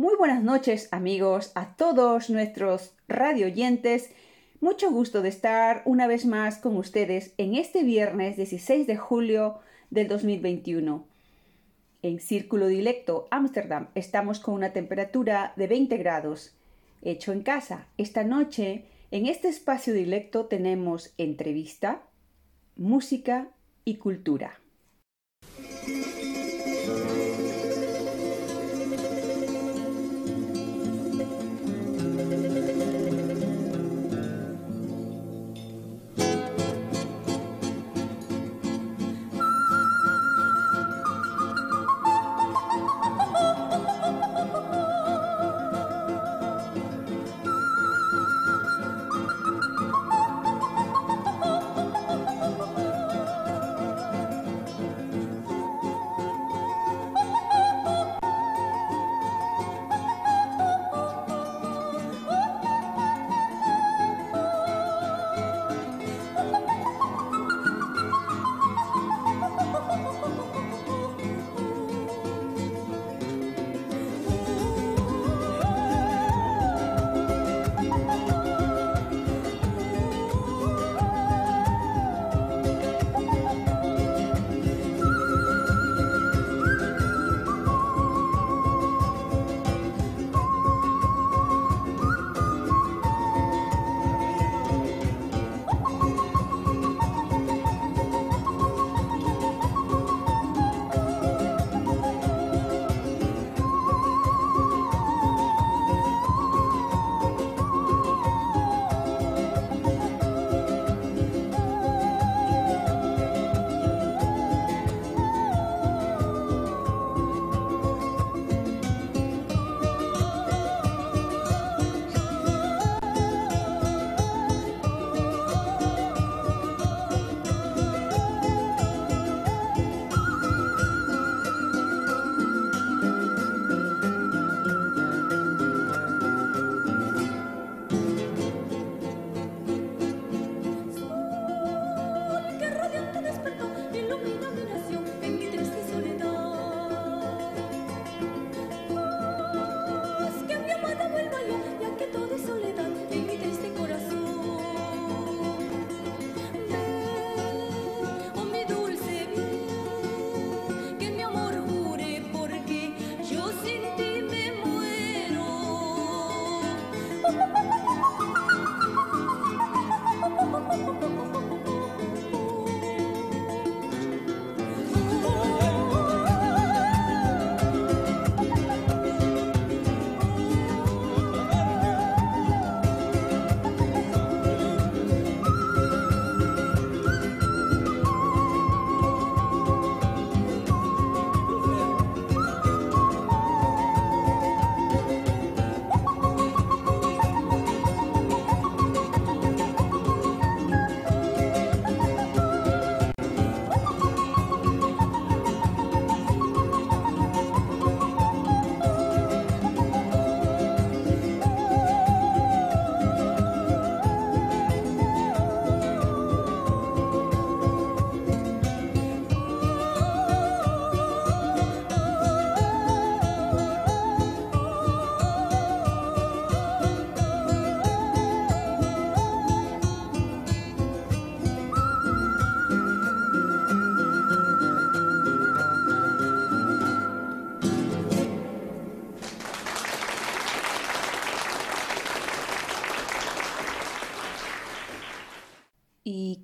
Muy buenas noches amigos a todos nuestros radio oyentes. Mucho gusto de estar una vez más con ustedes en este viernes 16 de julio del 2021. En Círculo Dilecto, Ámsterdam, estamos con una temperatura de 20 grados. Hecho en casa, esta noche en este espacio dilecto tenemos entrevista, música y cultura.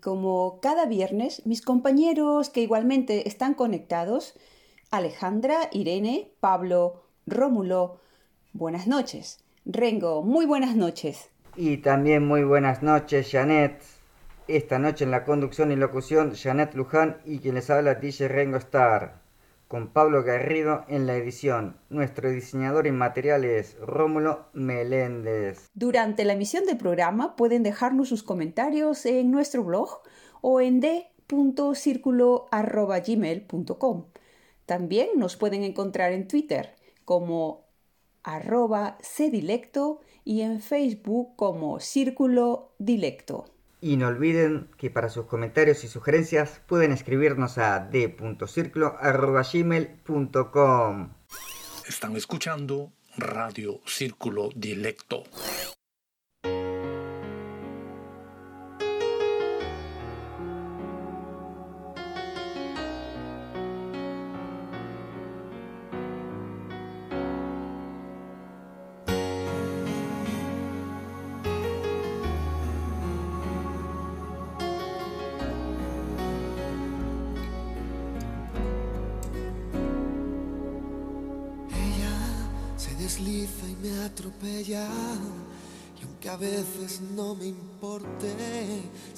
Como cada viernes, mis compañeros que igualmente están conectados, Alejandra, Irene, Pablo, Rómulo, buenas noches. Rengo, muy buenas noches. Y también muy buenas noches, Janet. Esta noche en la conducción y locución, Janet Luján y quien les habla, DJ Rengo Star. Con Pablo Garrido en la edición. Nuestro diseñador en materiales Rómulo Meléndez. Durante la emisión del programa pueden dejarnos sus comentarios en nuestro blog o en d.circulo.gmail.com. También nos pueden encontrar en Twitter como arroba cdilecto y en Facebook como Círculo Dilecto. Y no olviden que para sus comentarios y sugerencias pueden escribirnos a d.circulo.gmail.com. Están escuchando Radio Círculo Dilecto.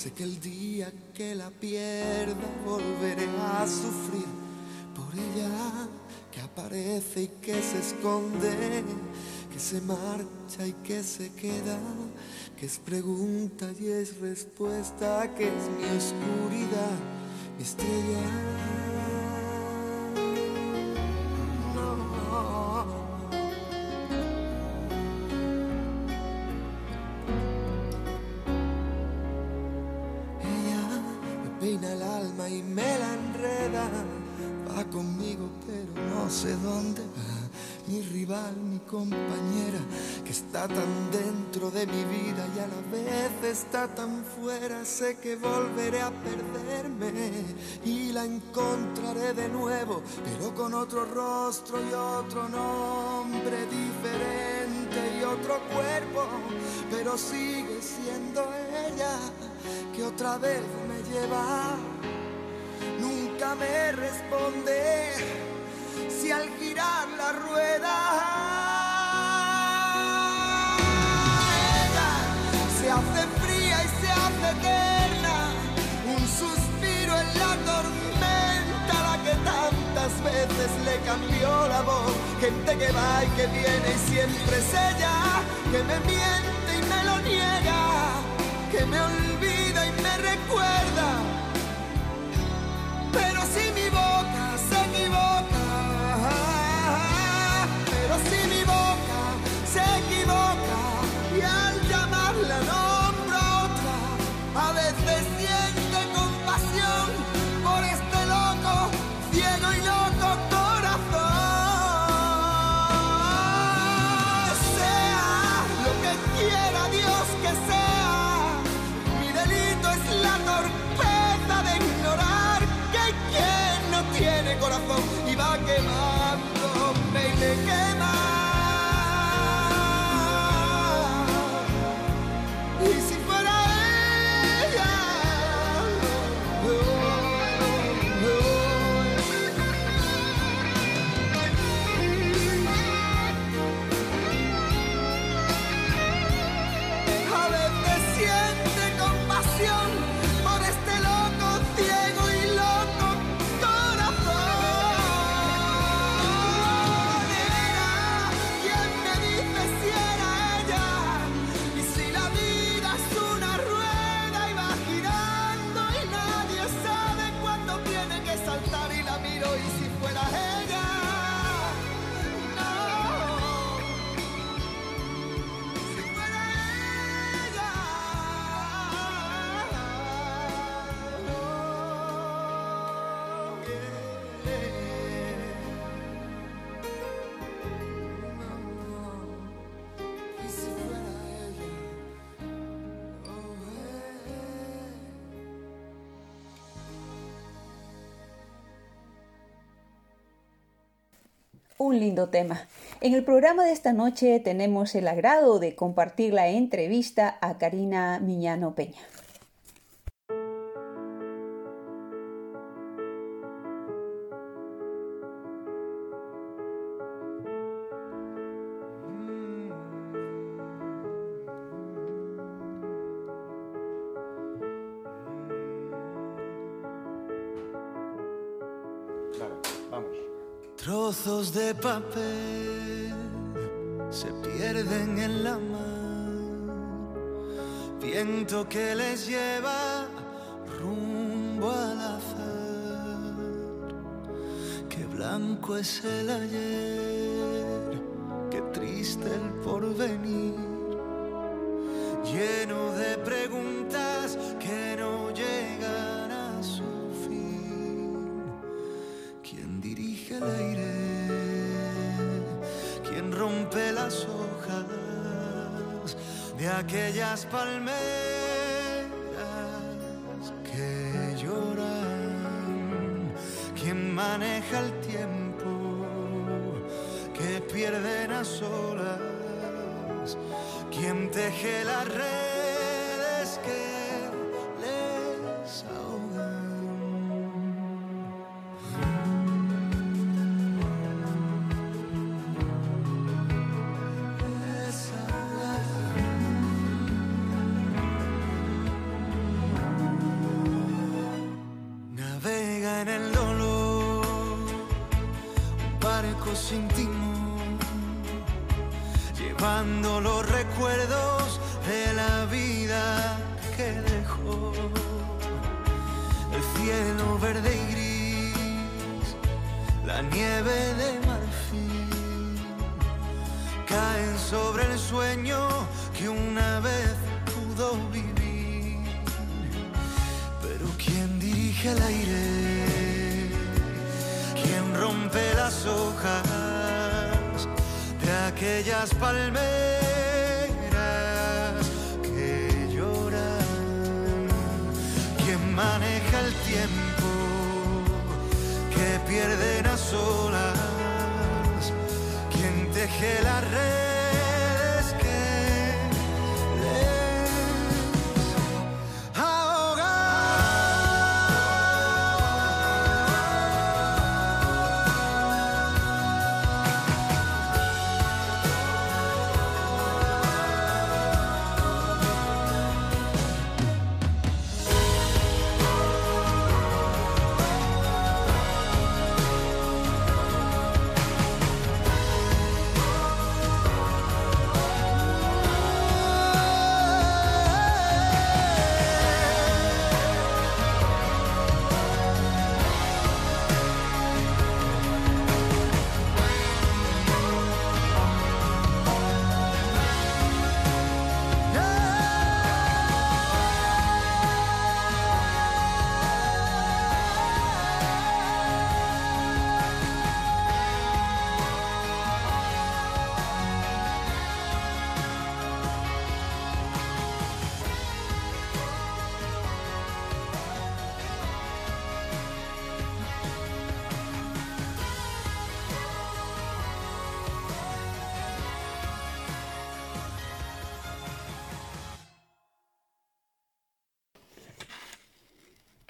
Sé que el día que la pierda volveré a sufrir por ella que aparece y que se esconde, que se marcha y que se queda, que es pregunta y es respuesta, que es mi oscuridad, mi estrella. Está tan dentro de mi vida y a la vez está tan fuera. Sé que volveré a perderme y la encontraré de nuevo, pero con otro rostro y otro nombre diferente y otro cuerpo, pero sigue siendo ella que otra vez me lleva. Nunca me responde si al girar la rueda hace fría y se hace eterna, un suspiro en la tormenta, la que tantas veces le cambió la voz, gente que va y que viene y siempre es ella, que me miente y me lo niega, que me olvida y me recuerda, Un lindo tema. En el programa de esta noche tenemos el agrado de compartir la entrevista a Karina Miñano Peña. De papel se pierden en la mar. Viento que les lleva rumbo al azar. Qué blanco es el ayer, qué triste el porvenir. Lleno de aquellas palmeras que lloran? ¿Quién maneja el tiempo que pierden a solas? ¿Quién teje las redes que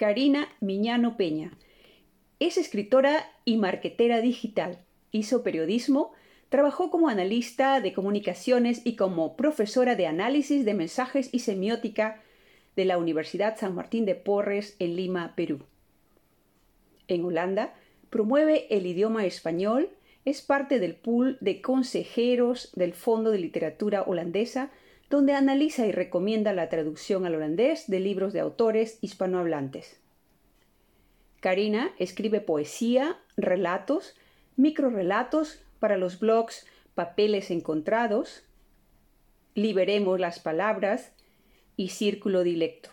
Karina Miñano Peña. Es escritora y marquetera digital. Hizo periodismo, trabajó como analista de comunicaciones y como profesora de análisis de mensajes y semiótica de la Universidad San Martín de Porres en Lima, Perú. En Holanda promueve el idioma español, es parte del pool de consejeros del Fondo de Literatura Holandesa, donde analiza y recomienda la traducción al holandés de libros de autores hispanohablantes. Karina escribe poesía, relatos, microrelatos para los blogs Papeles Encontrados, Liberemos las Palabras y Círculo Dilecto.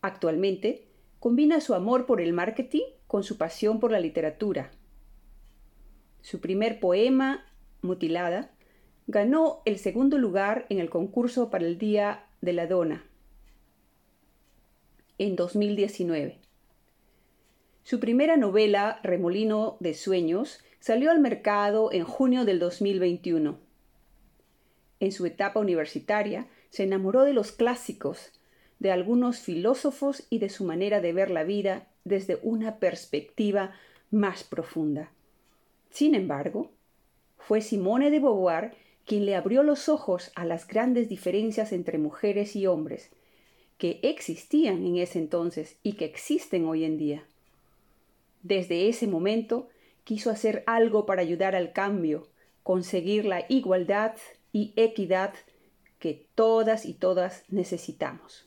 Actualmente combina su amor por el marketing con su pasión por la literatura. Su primer poema, Mutilada, ganó el segundo lugar en el concurso para el Día de la Dona en 2019. Su primera novela, Remolino de Sueños, salió al mercado en junio del 2021. En su etapa universitaria, se enamoró de los clásicos, de algunos filósofos y de su manera de ver la vida desde una perspectiva más profunda. Sin embargo, fue Simone de Beauvoir quien le abrió los ojos a las grandes diferencias entre mujeres y hombres que existían en ese entonces y que existen hoy en día. Desde ese momento, quiso hacer algo para ayudar al cambio, conseguir la igualdad y equidad que todas y todas necesitamos.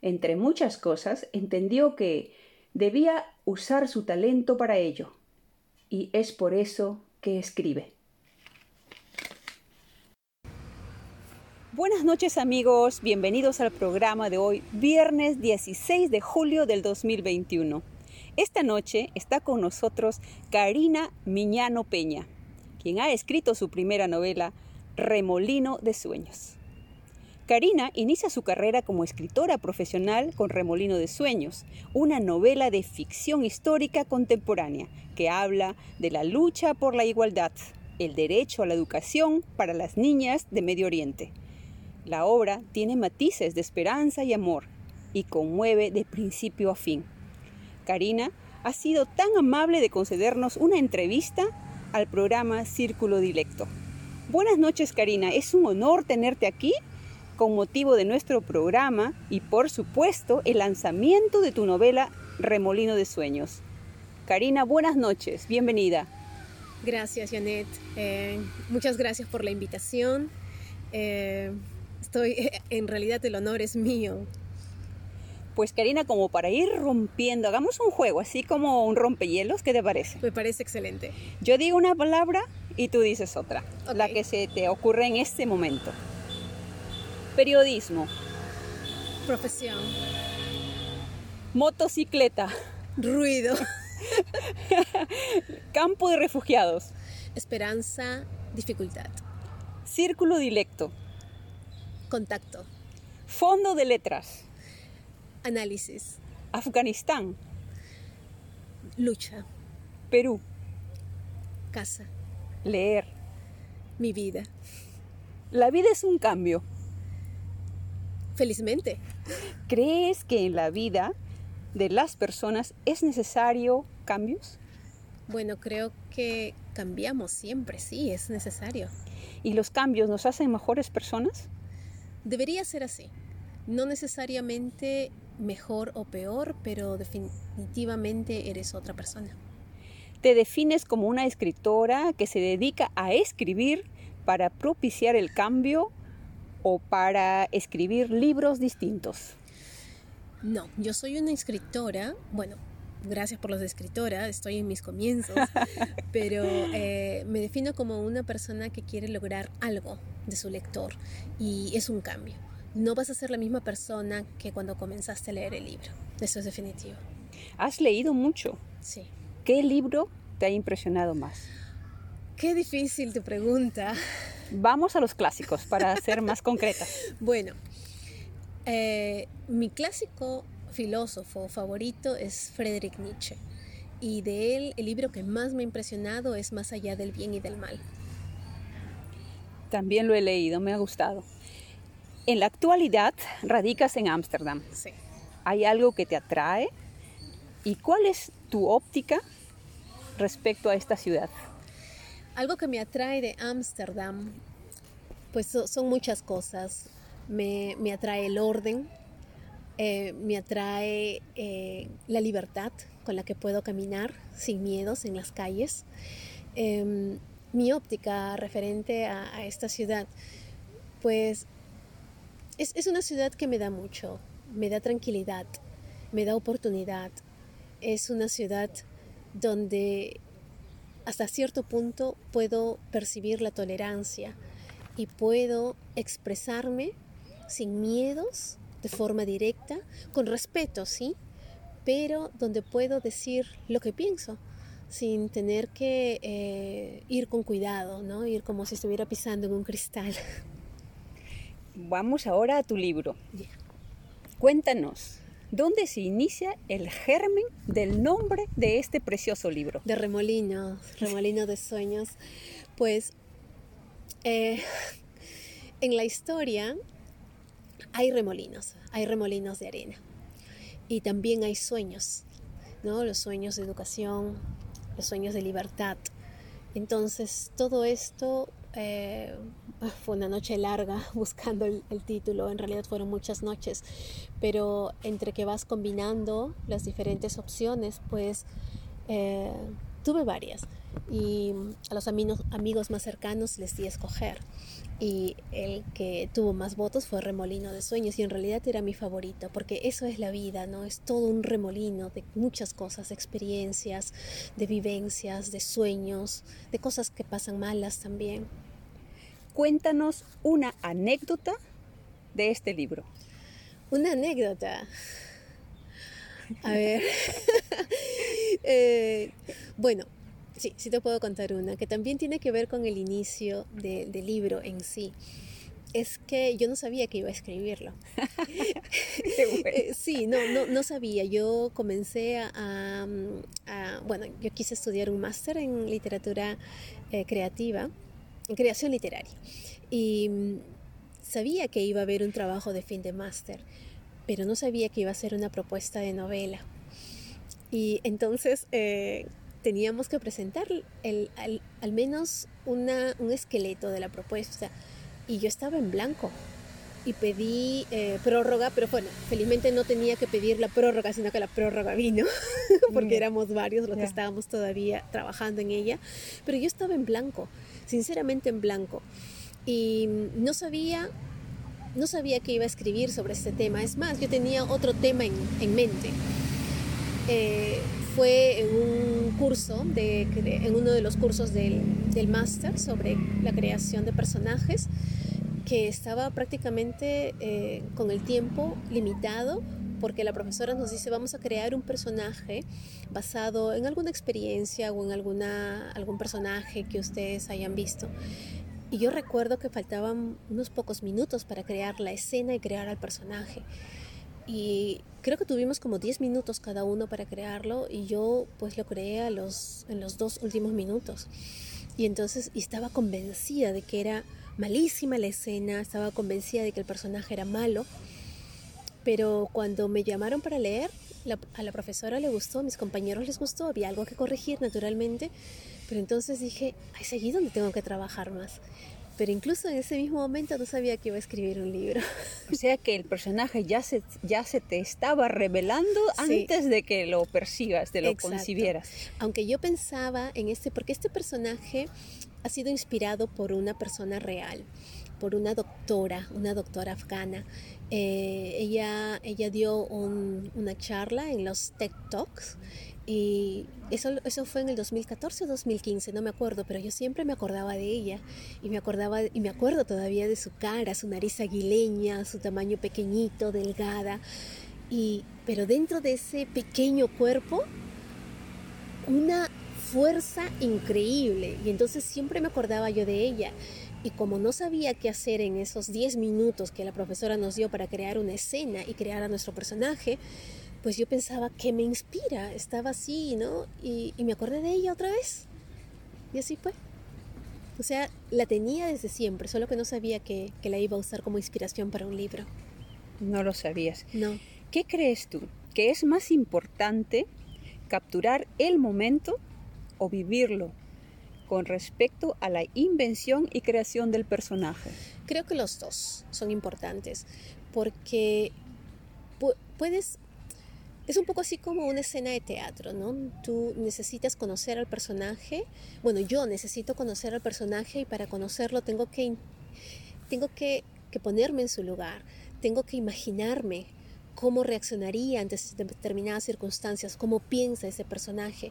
Entre muchas cosas, entendió que debía usar su talento para ello, y es por eso que escribe. Buenas noches amigos, bienvenidos al programa de hoy, viernes 16 de julio del 2021. Esta noche está con nosotros Karina Miñano Peña, quien ha escrito su primera novela, Remolino de Sueños. Karina inicia su carrera como escritora profesional con Remolino de Sueños, una novela de ficción histórica contemporánea que habla de la lucha por la igualdad, el derecho a la educación para las niñas de Medio Oriente la obra tiene matices de esperanza y amor y conmueve de principio a fin. Karina ha sido tan amable de concedernos una entrevista al programa Círculo Dilecto. Buenas noches Karina, es un honor tenerte aquí con motivo de nuestro programa y por supuesto el lanzamiento de tu novela Remolino de Sueños. Karina, buenas noches, bienvenida. Gracias Janet, eh, muchas gracias por la invitación. Eh, estoy, en realidad el honor es mío. Pues Karina, como para ir rompiendo, hagamos un juego, así como un rompehielos, ¿qué te parece? Me parece excelente. Yo digo una palabra y tú dices otra, la que se te ocurre en este momento. Periodismo. Profesión. Motocicleta. Ruido. Campo de refugiados. Esperanza, dificultad. Círculo dilecto. Contacto. Fondo de letras. Análisis. Afganistán. Lucha. Perú. Casa. Leer. Mi vida. La vida es un cambio. Felizmente. ¿Crees que en la vida de las personas es necesario cambios? Bueno, creo que cambiamos siempre, sí, es necesario. ¿Y los cambios nos hacen mejores personas? Debería ser así. No necesariamente mejor o peor, pero definitivamente eres otra persona. Te defines como una escritora que se dedica a escribir para propiciar el cambio o para escribir libros distintos. No, yo soy una escritora, bueno, gracias por los de escritora, estoy en mis comienzos, pero eh, me defino como una persona que quiere lograr algo de su lector y es un cambio. No vas a ser la misma persona que cuando comenzaste a leer el libro, eso es definitivo. ¿Has leído mucho? Sí. ¿Qué libro te ha impresionado más? Qué difícil tu pregunta. Vamos a los clásicos para ser más concreta. Bueno, eh, mi clásico filósofo favorito es Friedrich Nietzsche. Y de él el libro que más me ha impresionado es Más allá del bien y del mal. También lo he leído, me ha gustado. En la actualidad radicas en Ámsterdam. Sí. ¿Hay algo que te atrae? ¿Y cuál es tu óptica respecto a esta ciudad? Algo que me atrae de Ámsterdam, pues son muchas cosas. Me, me atrae el orden, eh, me atrae eh, la libertad con la que puedo caminar sin miedos en las calles. Em, mi óptica referente a, esta ciudad, pues es, es, una ciudad que me da mucho, me da tranquilidad, me da oportunidad. Es una ciudad donde hasta cierto punto puedo percibir la tolerancia y puedo expresarme sin miedos de forma directa, con respeto, sí, pero donde puedo decir lo que pienso sin tener que eh, ir con cuidado, ¿no? Ir como si estuviera pisando en un cristal. Vamos ahora a tu libro. Cuéntanos, ¿dónde se inicia el germen del nombre de este precioso libro? De Remolino, Remolino de Sueños. Pues eh, en la historia hay remolinos, hay remolinos de arena. Y también hay sueños, ¿no? Los sueños de educación, los sueños de libertad. Entonces, todo esto eh, fue una noche larga buscando el, título, en realidad fueron muchas noches, pero entre que vas combinando las diferentes opciones, pues eh, tuve varias y a los amigos, amigos más cercanos les di a escoger y el que tuvo más votos fue Remolino de Sueños y en realidad era mi favorito porque eso es la vida, ¿no? Es todo un remolino de muchas cosas, de experiencias, de vivencias, de sueños, de cosas que pasan malas también. Cuéntanos una anécdota de este libro. Una anécdota. A ver. Eh, bueno, Sí, sí te puedo contar una, que también tiene que ver con el inicio del libro en sí. Es que yo no sabía que iba a escribirlo. Eh, sí, no, no, no sabía. Yo comencé a, bueno, yo quise estudiar un máster en literatura eh, creativa, en creación literaria. Y mm, sabía que iba a haber un trabajo de fin de máster, pero no sabía que iba a ser una propuesta de novela. Y entonces, eh, teníamos que presentar el, al, menos una, un esqueleto de la propuesta. Y yo estaba en blanco. Y pedí eh, prórroga, pero bueno, felizmente no tenía que pedir la prórroga, sino que la prórroga vino, porque éramos varios los que estábamos todavía trabajando en ella, pero yo estaba en blanco, sinceramente en blanco, y no sabía, no sabía que iba a escribir sobre este tema, es más, yo tenía otro tema en, en mente. Eh, fue en un curso, de, en uno de los cursos del, del máster sobre la creación de personajes, que estaba prácticamente eh, con el tiempo limitado porque la profesora nos dice vamos a crear un personaje basado en alguna experiencia o en alguna, algún personaje que ustedes hayan visto. Y yo recuerdo que faltaban unos pocos minutos para crear la escena y crear al personaje. Y creo que tuvimos como 10 minutos cada uno para crearlo y yo pues lo creé a los, en los dos últimos minutos. Y entonces estaba convencida de que era malísima la escena, estaba convencida de que el personaje era malo. Pero cuando me llamaron para leer, a la profesora le gustó, a mis compañeros les gustó, había algo que corregir naturalmente. Pero entonces dije, es allí donde tengo que trabajar más pero incluso en ese mismo momento no sabía que iba a escribir un libro. O sea que el personaje ya se, ya se te estaba revelando antes de que lo percibas, de lo concibieras. Aunque yo pensaba en este, porque este personaje ha sido inspirado por una persona real, por una doctora, una doctora afgana. Eh, ella, ella dio una charla en los TED Talks y eso, eso fue en el 2014 o 2015, no me acuerdo, pero yo siempre me acordaba de ella y me acordaba y me acuerdo todavía de su cara, su nariz aguileña, su tamaño pequeñito, delgada. Y pero dentro de ese pequeño cuerpo una fuerza increíble y entonces siempre me acordaba yo de ella. Y como no sabía qué hacer en esos 10 minutos que la profesora nos dio para crear una escena y crear a nuestro personaje, pues yo pensaba que me inspira, estaba así, ¿no? Y, me acordé de ella otra vez. Y así fue. O sea, la tenía desde siempre, solo que no sabía que, que la iba a usar como inspiración para un libro. No lo sabías. No. ¿Qué crees tú? ¿Que es más importante capturar el momento o vivirlo con respecto a la invención y creación del personaje? Creo que los dos son importantes porque puedes es un poco así como una escena de teatro, ¿no? Tú necesitas conocer al personaje, bueno, yo necesito conocer al personaje y para conocerlo tengo que, tengo que, que ponerme en su lugar, tengo que imaginarme cómo reaccionaría ante determinadas circunstancias, cómo piensa ese personaje.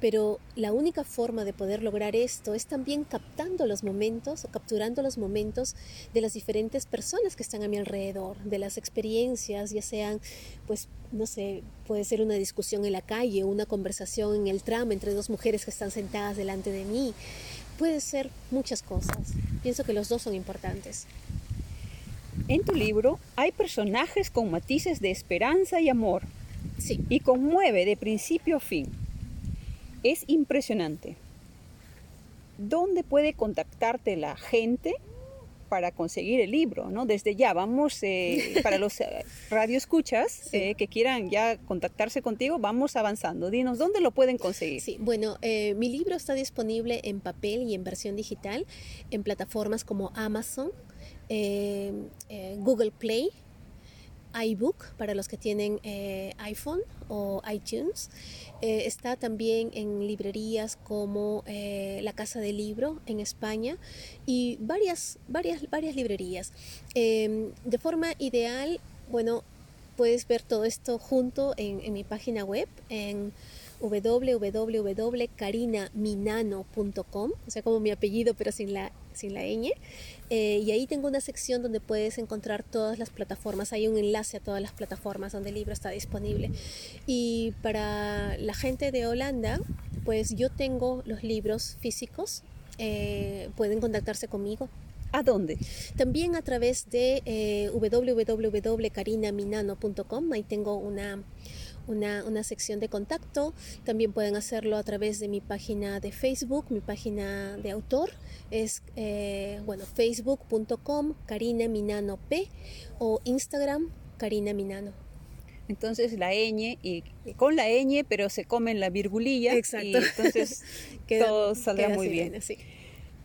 Pero la única forma de poder lograr esto es también captando los momentos o capturando los momentos de las diferentes personas que están a mi alrededor, de las experiencias, ya sean, pues, no sé, puede ser una discusión en la calle, una conversación en el tram entre dos mujeres que están sentadas delante de mí. Puede ser muchas cosas. Pienso que los dos son importantes. En tu libro hay personajes con matices de esperanza y amor. Sí. Y conmueve de principio a fin. Es impresionante. ¿Dónde puede contactarte la gente para conseguir el libro? ¿no? Desde ya, vamos, eh, para los eh, radioescuchas eh, que quieran ya contactarse contigo, vamos avanzando. Dinos, ¿dónde lo pueden conseguir? Sí, bueno, mi libro está disponible en papel y en versión digital en plataformas como Amazon, Google Play, iBook para los que tienen eh, iPhone o iTunes. Eh, está también en librerías como eh, La Casa del Libro en España y varias, varias, varias librerías. Em, de forma ideal, bueno, puedes ver todo esto junto en, en mi página web, en www.carinaminano.com, o sea, como mi apellido pero sin la, sin la ñ. Eh, y ahí tengo una sección donde puedes encontrar todas las plataformas. Hay un enlace a todas las plataformas donde el libro está disponible. Y para la gente de Holanda, pues yo tengo los libros físicos. Eh, pueden contactarse conmigo ¿A dónde? también a través de eh, www.carinaminano.com. Ahí tengo una, una, una sección de contacto. También pueden hacerlo a través de mi página de Facebook, mi página de autor. Es, eh, bueno, facebook.com Karina Minano P o Instagram Karina Minano. Entonces la ñ y con la ñ, pero se comen la virgulilla. Exacto. Y entonces Queda- todo saldrá muy bien. así.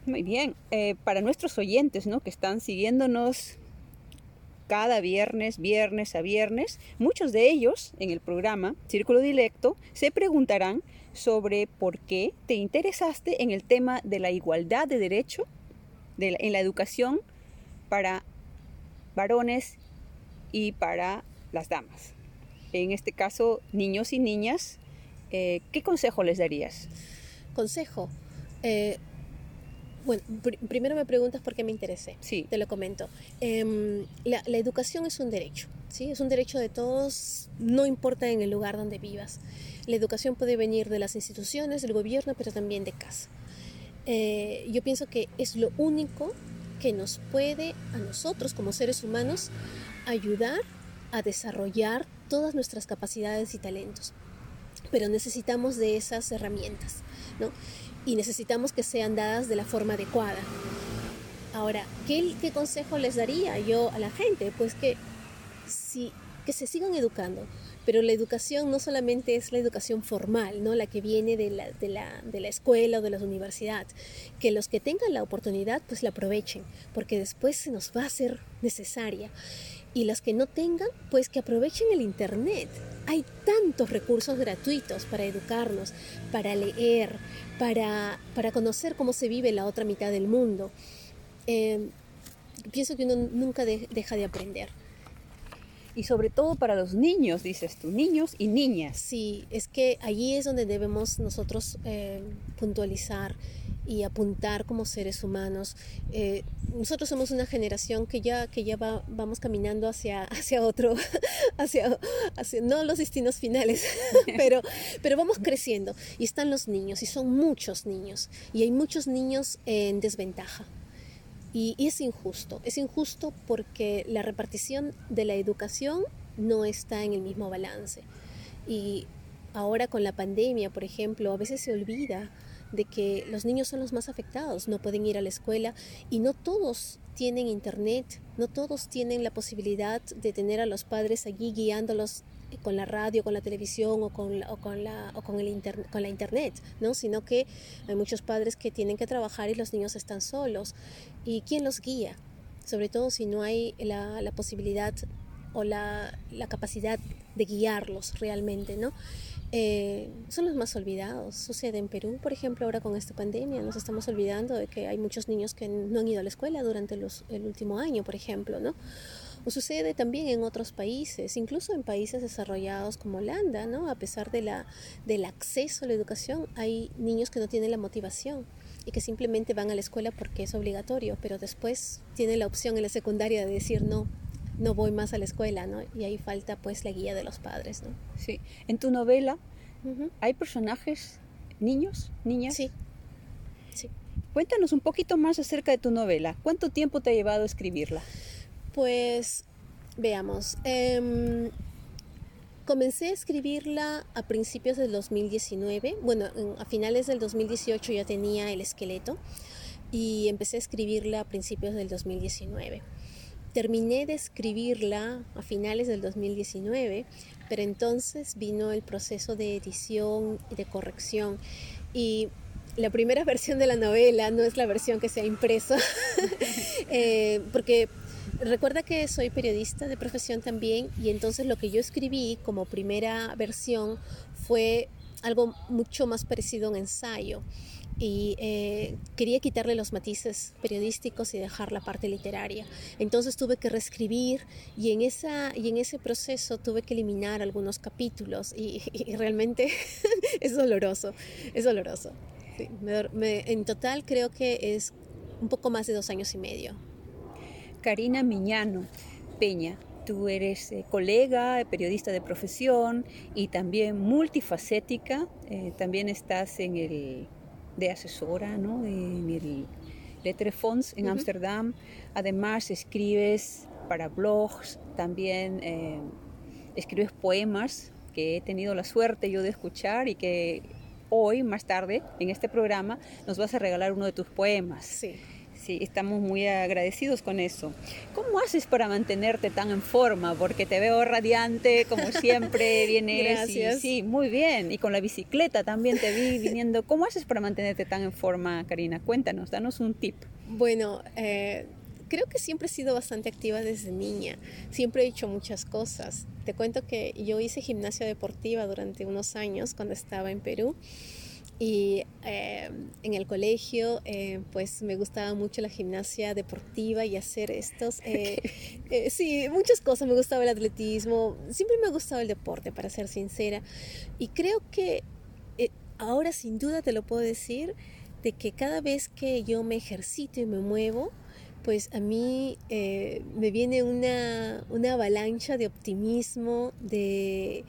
Muy bien. Eh, para nuestros oyentes, ¿no? Que están siguiéndonos cada viernes, viernes a viernes, muchos de ellos en el programa Círculo Dilecto se preguntarán sobre por qué te interesaste en el tema de la igualdad de derecho en la educación para varones y para las damas. En este caso, niños y niñas, eh, ¿qué consejo les darías? Consejo. eh, bueno, pr- primero me preguntas por qué me interesé. Sí. Te lo comento. Em, la, la educación es un derecho, ¿sí? Es un derecho de todos, no importa en el lugar donde vivas. La educación puede venir de las instituciones, del gobierno, pero también de casa. Eh, yo pienso que es lo único que nos puede, a nosotros como seres humanos, ayudar a desarrollar todas nuestras capacidades y talentos. Pero necesitamos de esas herramientas, ¿no? Y necesitamos que sean dadas de la forma adecuada. Ahora, ¿qué, consejo les daría yo a la gente? Pues que, si, que se sigan educando, pero la educación no solamente es la educación formal, ¿no? la que viene de la, de, la, de la escuela o de la universidad, que los que tengan la oportunidad pues la aprovechen, porque después se nos va a hacer necesaria. Y los que no tengan, pues que aprovechen el Internet. Hay tantos recursos gratuitos para educarnos, para leer, para, para conocer cómo se vive la otra mitad del mundo. Eh, pienso que uno nunca de- deja de aprender. Y sobre todo para los niños, dices tú, niños y niñas. Sí, es que allí es donde debemos nosotros eh, puntualizar y apuntar como seres humanos. Eh, nosotros somos una generación que ya, que ya va- vamos caminando hacia, hacia otro, hacia, hacia, no los destinos finales, pero, pero vamos creciendo y están los niños y son muchos niños y hay muchos niños en desventaja. Y, y es injusto, es injusto porque la repartición de la educación no está en el mismo balance. Y ahora con la pandemia, por ejemplo, a veces se olvida de que los niños son los más afectados, no pueden ir a la escuela y no todos tienen internet, no todos tienen la posibilidad de tener a los padres allí guiándolos con la radio, con la televisión o con con la, o con el con la internet, ¿no? Sino que hay muchos padres que tienen que trabajar y los niños están solos. ¿Y quién los guía? Sobre todo si no hay la, la posibilidad o la, la capacidad de guiarlos realmente, ¿no? Eh, son los más olvidados. Sucede en Perú, por ejemplo, ahora con esta pandemia. Nos estamos olvidando de que hay muchos niños que no han ido a la escuela durante el último año, por ejemplo, ¿no? O sucede también en otros países, incluso en países desarrollados como Holanda, ¿no? A pesar de la, del acceso a la educación, hay niños que no tienen la motivación y que simplemente van a la escuela porque es obligatorio, pero después tienen la opción en la secundaria de decir no, no voy más a la escuela, ¿no? Y ahí falta pues la guía de los padres, ¿no? Sí. En tu novela hay personajes niños, niñas. Sí, sí. Cuéntanos un poquito más acerca de tu novela. ¿Cuánto tiempo te ha llevado a escribirla? Pues veamos. em, comencé a escribirla a principios del 2019. Bueno, en- a finales del 2018 ya tenía el esqueleto y empecé a escribirla a principios del 2019. Terminé de escribirla a finales del 2019, pero entonces vino el proceso de edición y de corrección. Y la primera versión de la novela no es la versión que se ha impreso, eh, porque recuerda que soy periodista de profesión también y entonces lo que yo escribí como primera versión fue algo mucho más parecido a un ensayo y eh, quería quitarle los matices periodísticos y dejar la parte literaria. Entonces tuve que reescribir y en, esa, y en ese proceso tuve que eliminar algunos capítulos y, realmente es doloroso, es doloroso. en total creo que es un poco más de dos años y medio. Karina Miñano Peña, tú eres eh, colega, periodista de profesión y también multifacética. Eh, también estás en el de asesora ¿no? en el en Ámsterdam. Además, escribes para blogs, también eh, escribes poemas que he tenido la suerte yo de escuchar y que hoy, más tarde, en este programa, nos vas a regalar uno de tus poemas. Sí. Sí, estamos muy agradecidos con eso. ¿Cómo haces para mantenerte tan en forma? Porque te veo radiante, como siempre, vienes. Gracias. sí, muy bien. Y con la bicicleta también te vi viniendo. ¿Cómo haces para mantenerte tan en forma, Karina? Cuéntanos, danos un tip. Bueno, eh, creo que siempre he sido bastante activa desde niña. Siempre he hecho muchas cosas. Te cuento que yo hice gimnasia deportiva durante unos años cuando estaba en Perú. Y eh, en el colegio, eh, pues me gustaba mucho la gimnasia deportiva y hacer estos, eh, sí, muchas cosas. Me gustaba el atletismo, siempre me ha gustado el deporte, para ser sincera. Y creo que ahora sin duda te lo puedo decir, de que cada vez que yo me ejercito y me muevo, pues a mí me viene una, una, avalancha de optimismo, de,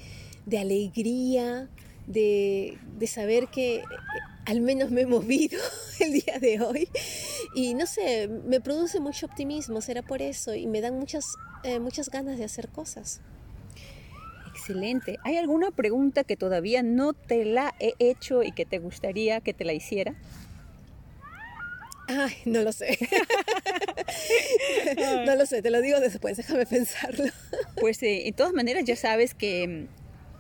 de alegría, de, saber que eh, al menos me he movido el día de hoy. Y no sé, me produce mucho optimismo, será por eso, y me dan muchas, eh, muchas ganas de hacer cosas. Excelente. ¿Hay alguna pregunta que todavía no te la he hecho y que te gustaría que te la hiciera? Ay, no lo sé. no lo sé, te lo digo después, déjame pensarlo. pues eh, de todas maneras ya sabes que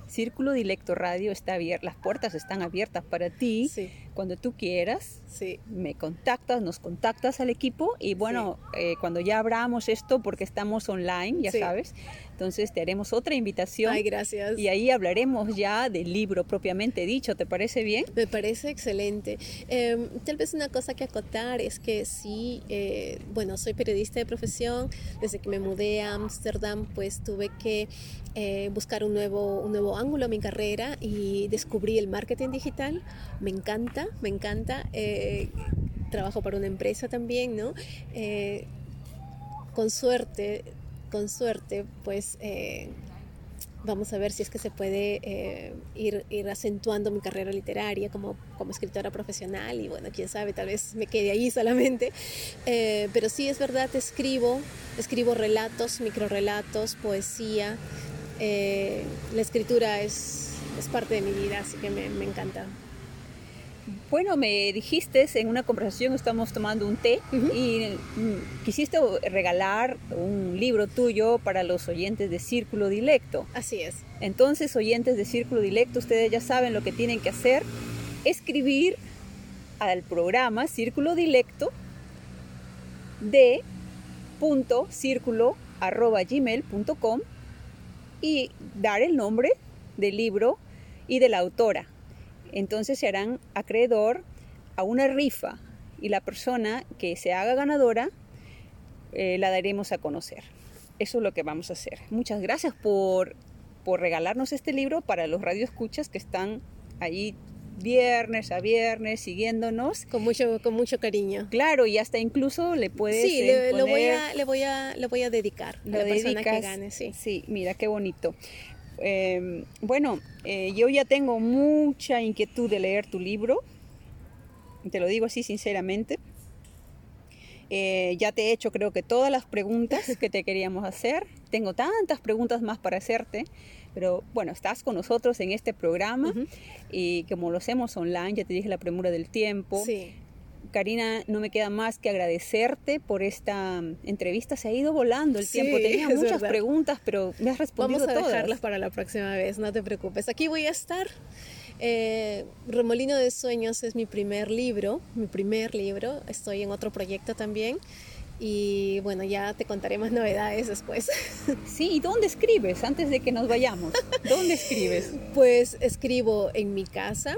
Círculo Dilecto Radio está abierto, las puertas están abiertas para ti. Cuando tú quieras, sí. me contactas, nos contactas al equipo y bueno, eh, cuando ya abramos esto, porque estamos online, ya sabes, entonces te haremos otra invitación. Ay, gracias. Y ahí hablaremos ya del libro propiamente dicho. ¿Te parece bien? Me parece excelente. Em, tal vez una cosa que acotar es que sí, eh, bueno, soy periodista de profesión. Desde que me mudé a Ámsterdam, pues tuve que eh, buscar un nuevo, un nuevo ángulo a mi carrera y descubrí el marketing digital. Me encanta, me encanta. Eh, trabajo para una empresa también, ¿no? con suerte con suerte, pues eh, vamos a ver si es que se puede eh, ir, ir, acentuando mi carrera literaria como, como escritora profesional y bueno, quién sabe, tal vez me quede ahí solamente. Eh, pero sí es verdad, escribo, escribo relatos, microrelatos, poesía. la escritura es, es, parte de mi vida, así que me encanta. Bueno, me dijiste en una conversación, estamos tomando un té y mm, quisiste regalar un libro tuyo para los oyentes de Círculo Dilecto. Así es. Entonces, oyentes de Círculo Dilecto, ustedes ya saben lo que tienen que hacer, escribir al programa Círculo Dilecto de punto círculo arroba gmail.com y dar el nombre del libro y de la autora entonces se harán acreedor a una rifa y la persona que se haga ganadora eh, la daremos a conocer. Eso es lo que vamos a hacer. Muchas gracias por, por regalarnos este libro para los radioescuchas que están ahí viernes a viernes siguiéndonos. Con mucho con mucho cariño. Claro y hasta incluso le puedes sí le, lo voy a le voy a le voy a dedicar a la persona que gane sí. Sí mira qué bonito Em, bueno, eh, yo ya tengo mucha inquietud de leer tu libro, te lo digo así sinceramente. Eh, ya te he hecho creo que todas las preguntas que te queríamos hacer. Tengo tantas preguntas más para hacerte, pero bueno, estás con nosotros en este programa y como lo hacemos online, ya te dije la premura del tiempo. Sí. Karina, no me queda más que agradecerte por esta mm, entrevista. Se ha ido volando el tiempo. Tenía muchas preguntas, pero me has respondido Vamos a dejarlas para la próxima vez, no te preocupes. Aquí voy a estar. Eh, Remolino de Sueños es mi primer libro, mi primer libro. Estoy en otro proyecto también. y bueno, ya te contaré más novedades después. Sí, ¿y dónde escribes antes de que nos vayamos? ¿Dónde escribes? Pues escribo en mi casa,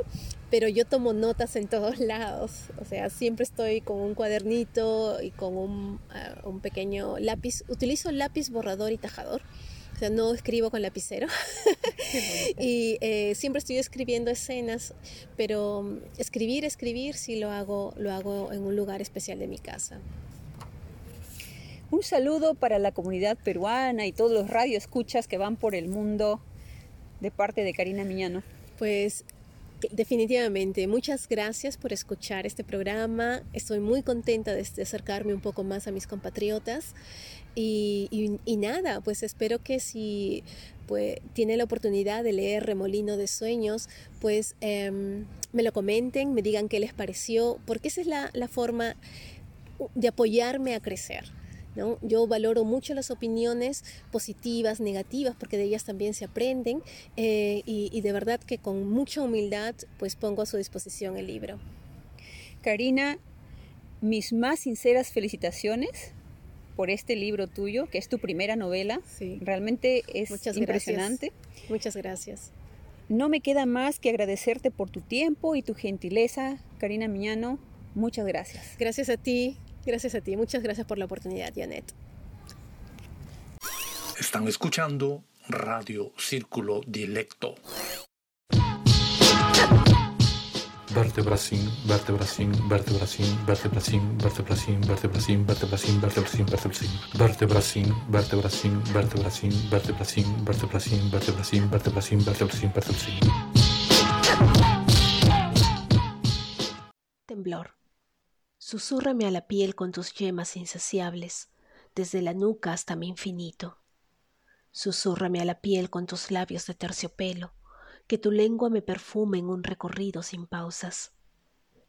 pero yo tomo notas en todos lados. O sea, siempre estoy con un cuadernito y con un, ah, un pequeño lápiz. Utilizo lápiz, borrador y tajador. O sea, no escribo con lapicero. y eh, siempre estoy escribiendo escenas, pero mm, escribir, escribir, sí lo hago, lo hago en un lugar especial de mi casa. Un saludo para la comunidad peruana y todos los radioescuchas que van por el mundo de parte de Karina Miñano. Pues definitivamente, muchas gracias por escuchar este programa. Estoy muy contenta de, de acercarme un poco más a mis compatriotas. Y, nada, pues espero que si pues, tiene la oportunidad de leer Remolino de Sueños, pues em, me lo comenten, me digan qué les pareció, porque esa es la forma de apoyarme a crecer. ¿No? Yo valoro mucho las opiniones positivas, negativas, porque de ellas también se aprenden eh, y, y de verdad que con mucha humildad pues pongo a su disposición el libro. Karina, mis más sinceras felicitaciones por este libro tuyo, que es tu primera novela. Sí. Realmente es Muchas impresionante. Muchas gracias. No me queda más que agradecerte por tu tiempo y tu gentileza, Karina Miñano. Muchas gracias. Gracias a ti, gracias a ti. Muchas gracias por la oportunidad, Janet. Están escuchando Radio Círculo Dilecto. Vertebracin, vertebracin, vertebracin, vertebracin, vertebracin, vertebracin, vertebracin, vertebracin, vertebracin, vertebracin, vertebracin, vertebracin, vertebracin, vertebracin, vertebracin, vertebracin, vertebracin, vertebracin. Temblor. Susúrrame a la piel con tus yemas insaciables, desde la nuca hasta mi infinito. Susúrrame a la piel con tus labios de terciopelo, que tu lengua me perfume en un recorrido sin pausas.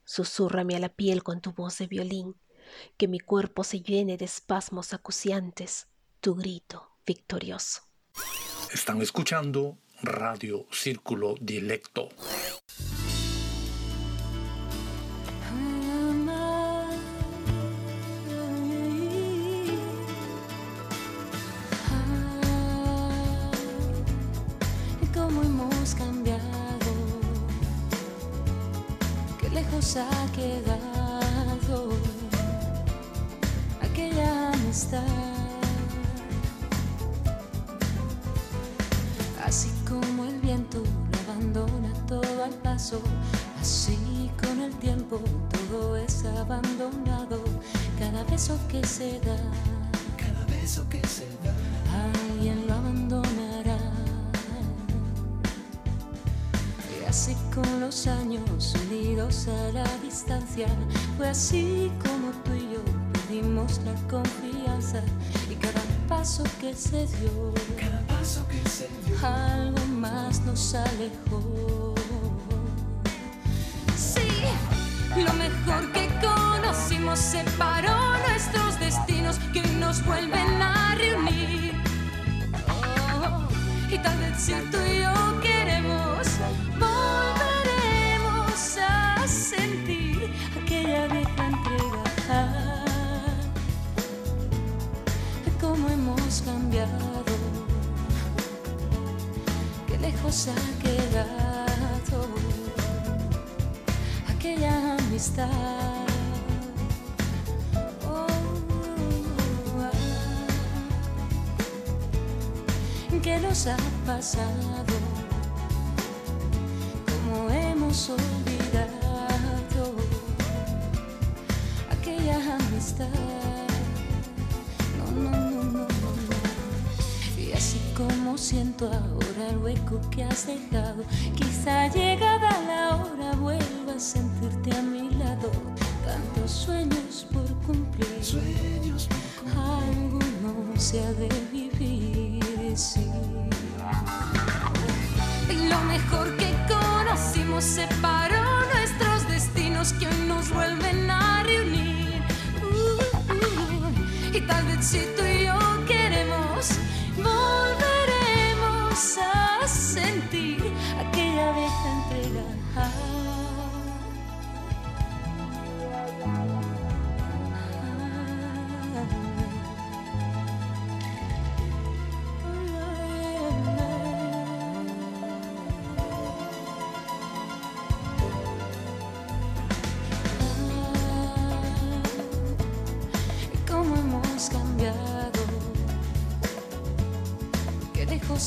Susúrrame a la piel con tu voz de violín, que mi cuerpo se llene de espasmos acuciantes, tu grito victorioso. Están escuchando Radio Círculo Dilecto. Ha quedado aquella amistad. Así como el viento lo abandona todo al paso, así con el tiempo todo es abandonado, cada beso que se da, cada beso que se da, así con los años unidos a la distancia, fue así como tú y yo perdimos la confianza y cada paso que se dio, cada paso que se dio, algo más nos alejó. Sí, lo mejor que conocimos separó nuestros destinos que hoy nos vuelven a reunir. Oh, y tal vez si tú y yo queremos, cambiado, qué lejos ha quedado aquella amistad. Oh. ¿Qué nos ha pasado? ¿Cómo hemos olvidado aquella amistad? Como siento ahora el hueco que has dejado, quizá llegada la hora vuelva a sentirte a mi lado. Tantos sueños por cumplir, sueños algo no se ha de vivir, sí. Y lo mejor que conocimos separó nuestros destinos que hoy nos vuelven a reunir. Uh, uh, y tal vez si tú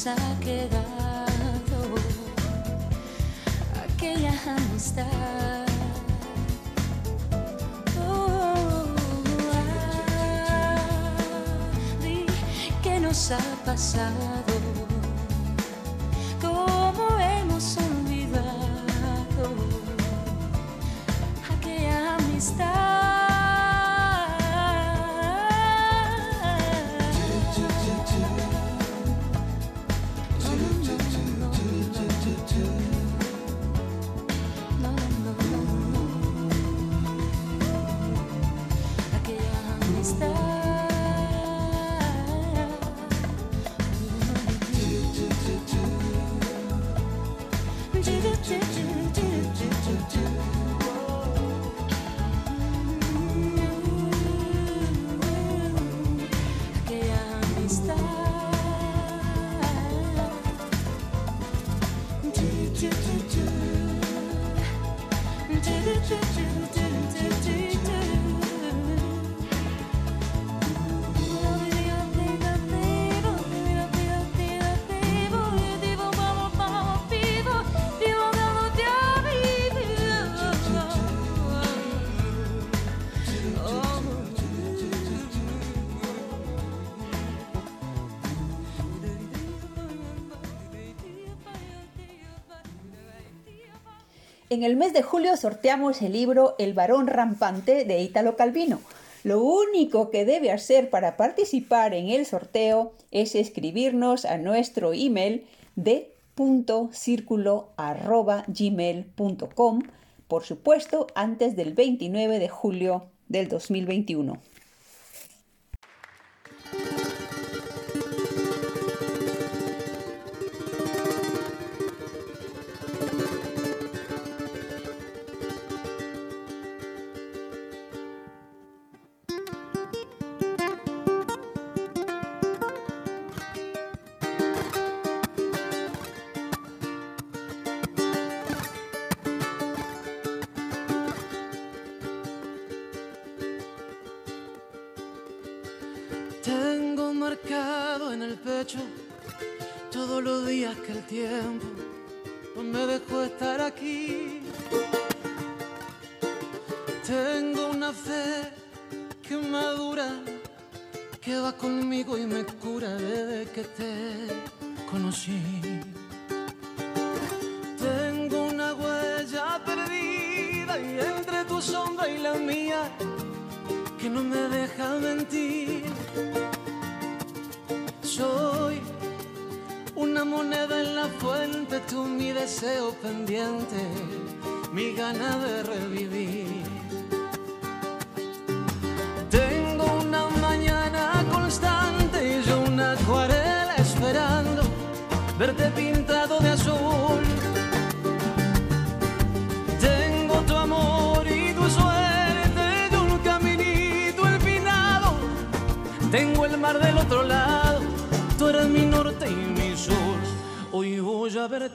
lejos ha quedado aquella amistad. Oh, ah, di ¿Qué nos ha pasado? En el mes de julio sorteamos el libro El varón rampante de Ítalo Calvino. Lo único que debe hacer para participar en el sorteo es escribirnos a nuestro email de.circulo.gmail.com, por supuesto, antes del 29 de julio del 2021.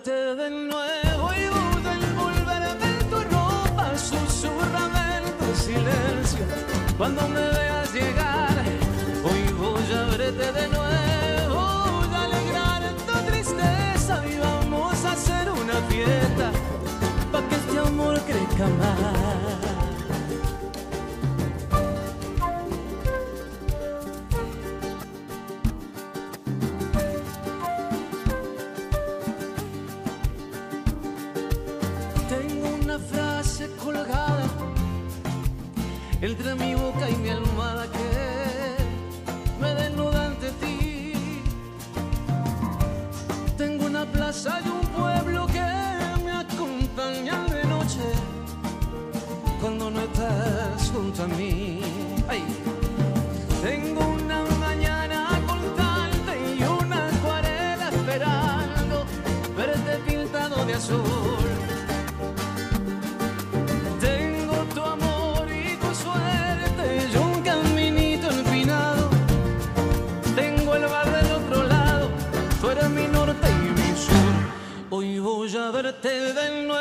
De nuevo y voy a envolverme en tu ropa, susurrame en tu silencio. Cuando me veas llegar, hoy voy a verte de nuevo, voy a alegrar tu tristeza y vamos a hacer una fiesta para que este amor crezca más. Entre mi boca y mi almohada que me desnuda ante ti. Tengo una plaza y un pueblo que me acompañan de noche cuando no estás junto a mí. Tengo una mañana constante y una acuarela esperando verte pintado de azul. Voy a verte de nuevo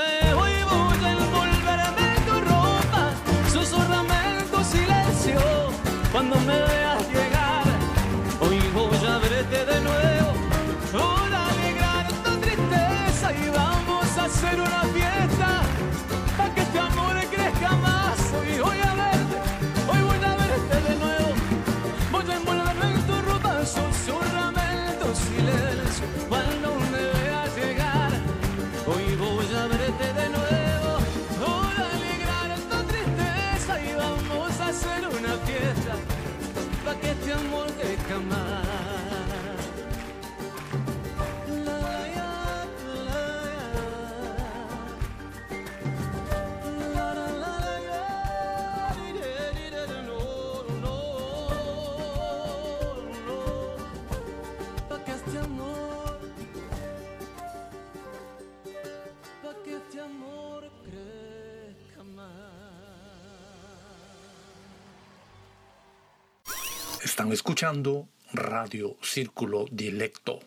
escuchando Radio Círculo Dilecto.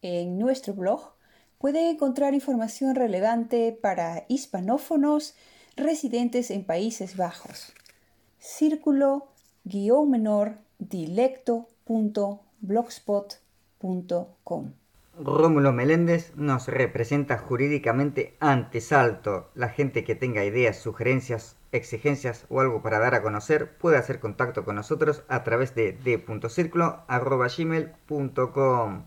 En nuestro blog puede encontrar información relevante para hispanófonos residentes en Países Bajos. Círculo-menor dilecto.blogspot.com Rómulo Meléndez nos representa jurídicamente ante Salto. La gente que tenga ideas, sugerencias, exigencias o algo para dar a conocer puede hacer contacto con nosotros a través de d.circulo.gmail.com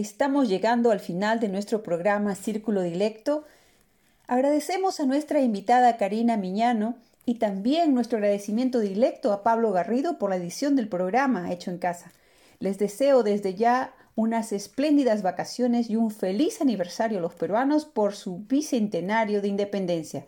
Estamos llegando al final de nuestro programa Círculo Dilecto. Agradecemos a nuestra invitada Karina Miñano y también nuestro agradecimiento directo a Pablo Garrido por la edición del programa hecho en casa. Les deseo desde ya unas espléndidas vacaciones y un feliz aniversario a los peruanos por su bicentenario de independencia.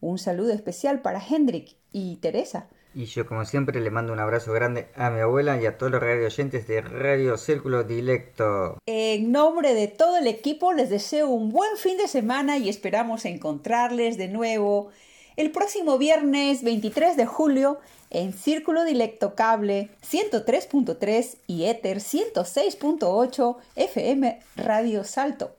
Un saludo especial para Hendrik y Teresa. Y yo como siempre le mando un abrazo grande a mi abuela y a todos los radio oyentes de Radio Círculo Dilecto. En nombre de todo el equipo les deseo un buen fin de semana y esperamos encontrarles de nuevo el próximo viernes 23 de julio en Círculo Dilecto Cable 103.3 y Ether 106.8 FM Radio Salto.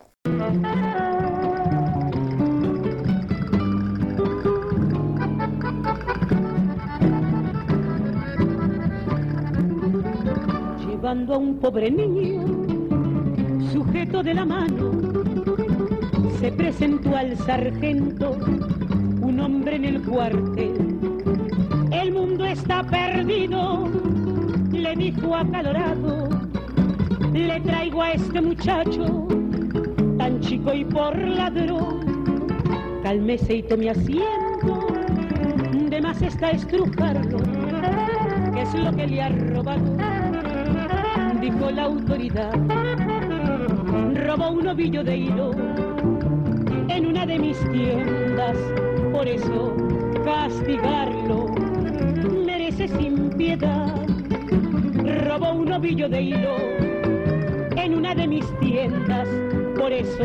Llevando a un pobre niño sujeto de la mano, se presentó al sargento un hombre en el cuartel. El mundo está perdido, le dijo acalorado. Le traigo a este muchacho, tan chico y por ladrón. Cálmese y tome asiento, de más está estrujarlo. ¿Qué es lo que le ha robado? Dijo la autoridad. Robó un ovillo de hilo en una de mis tiendas, por eso castigarlo merece sin piedad. Robó un ovillo de hilo en una de mis tiendas, por eso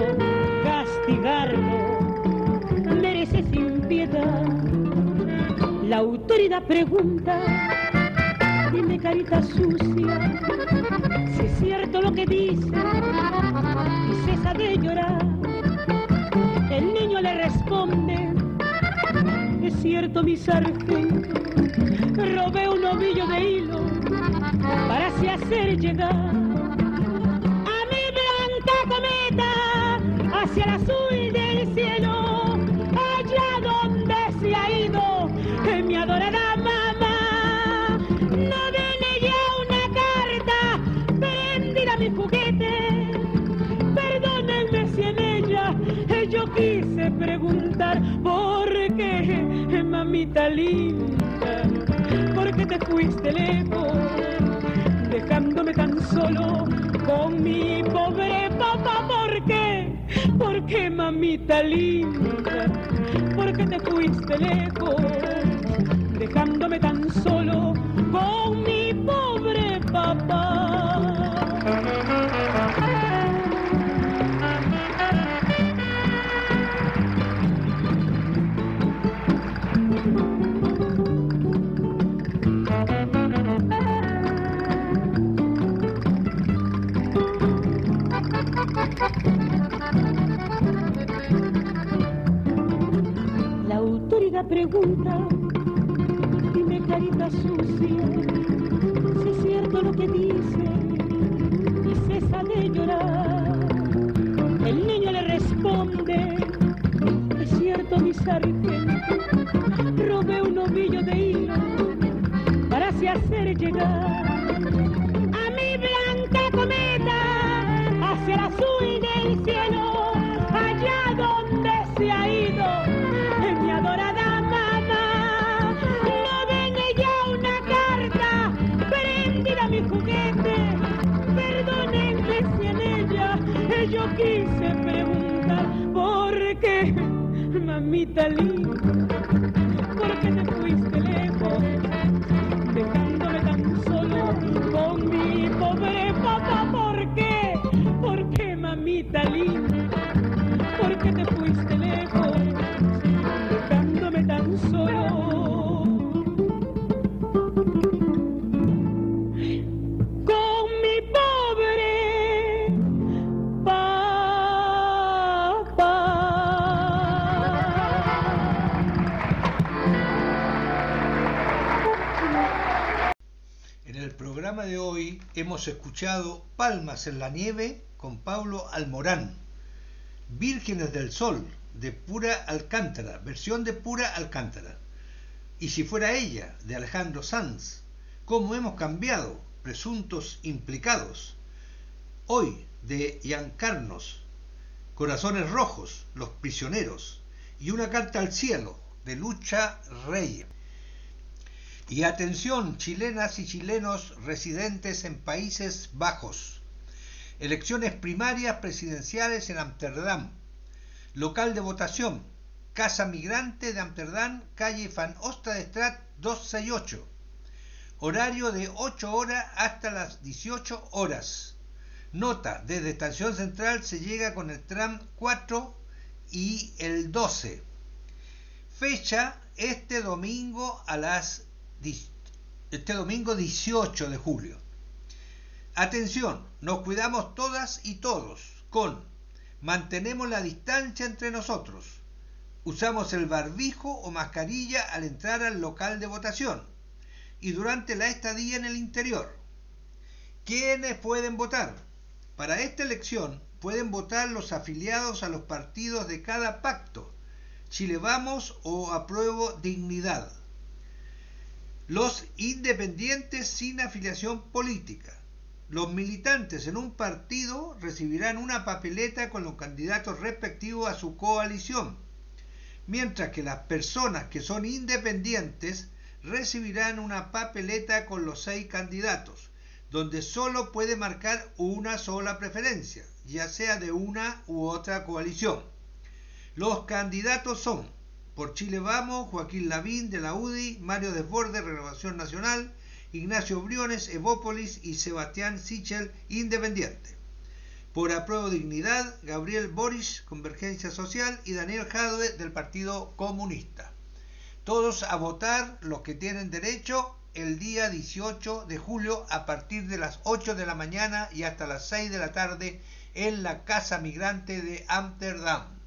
castigarlo merece sin piedad. La autoridad pregunta, dime carita sucia, si es cierto lo que dice, y cesa de llorar. El niño le responde, es cierto mi sargento, robé un ovillo de hilo para así hacer llegar a mi blanca cometa hacia el azul mamita linda, por qué te fuiste lejos, dejándome tan solo con mi pobre papá, ¿por qué? ¿Por qué, mamita linda? ¿Por qué te fuiste lejos, dejándome tan solo con mi autoridad pregunta, dime carita sucia, si es cierto lo que dice, y cesa de llorar. El niño le responde, es cierto mi sargento, robé un ovillo de hilo para así hacer llegar quise preguntar por qué, mamita linda, por qué te fuiste lejos, hoy hemos escuchado Palmas en la Nieve con Pablo Almorán, Vírgenes del Sol de Pura Alcántara, versión de Pura Alcántara, y si fuera ella de Alejandro Sanz, cómo hemos cambiado, presuntos implicados, hoy de Carnos, Corazones Rojos, Los Prisioneros, y una carta al cielo de Lucha Rey. Y atención, chilenas y chilenos residentes en Países Bajos. Elecciones primarias presidenciales en Amsterdam. Local de votación. Casa Migrante de Amsterdam, calle Van Ostradstraat 268. Horario de 8 horas hasta las 18 horas. Nota, desde Estación Central se llega con el tram 4 y el 12. Fecha este domingo a las este domingo 18 de julio. Atención, nos cuidamos todas y todos con Mantenemos la distancia entre nosotros. Usamos el barbijo o mascarilla al entrar al local de votación y durante la estadía en el interior. ¿Quiénes pueden votar? Para esta elección pueden votar los afiliados a los partidos de cada pacto, Chile Vamos o Apruebo Dignidad. Los independientes sin afiliación política. Los militantes en un partido recibirán una papeleta con los candidatos respectivos a su coalición, mientras que las personas que son independientes recibirán una papeleta con los seis candidatos, donde solo puede marcar una sola preferencia, ya sea de una u otra coalición. Los candidatos son, por Chile Vamos, Joaquín Lavín de la UDI, Mario Desbordes, Renovación Nacional, Ignacio Briones, Evópolis y Sebastián Sichel, Independiente. Por Apruebo Dignidad, Gabriel Boris, Convergencia Social y Daniel Jadwe del Partido Comunista. Todos a votar los que tienen derecho el día 18 de julio a partir de las 8 de la mañana y hasta las 6 de la tarde en la Casa Migrante de Amsterdam.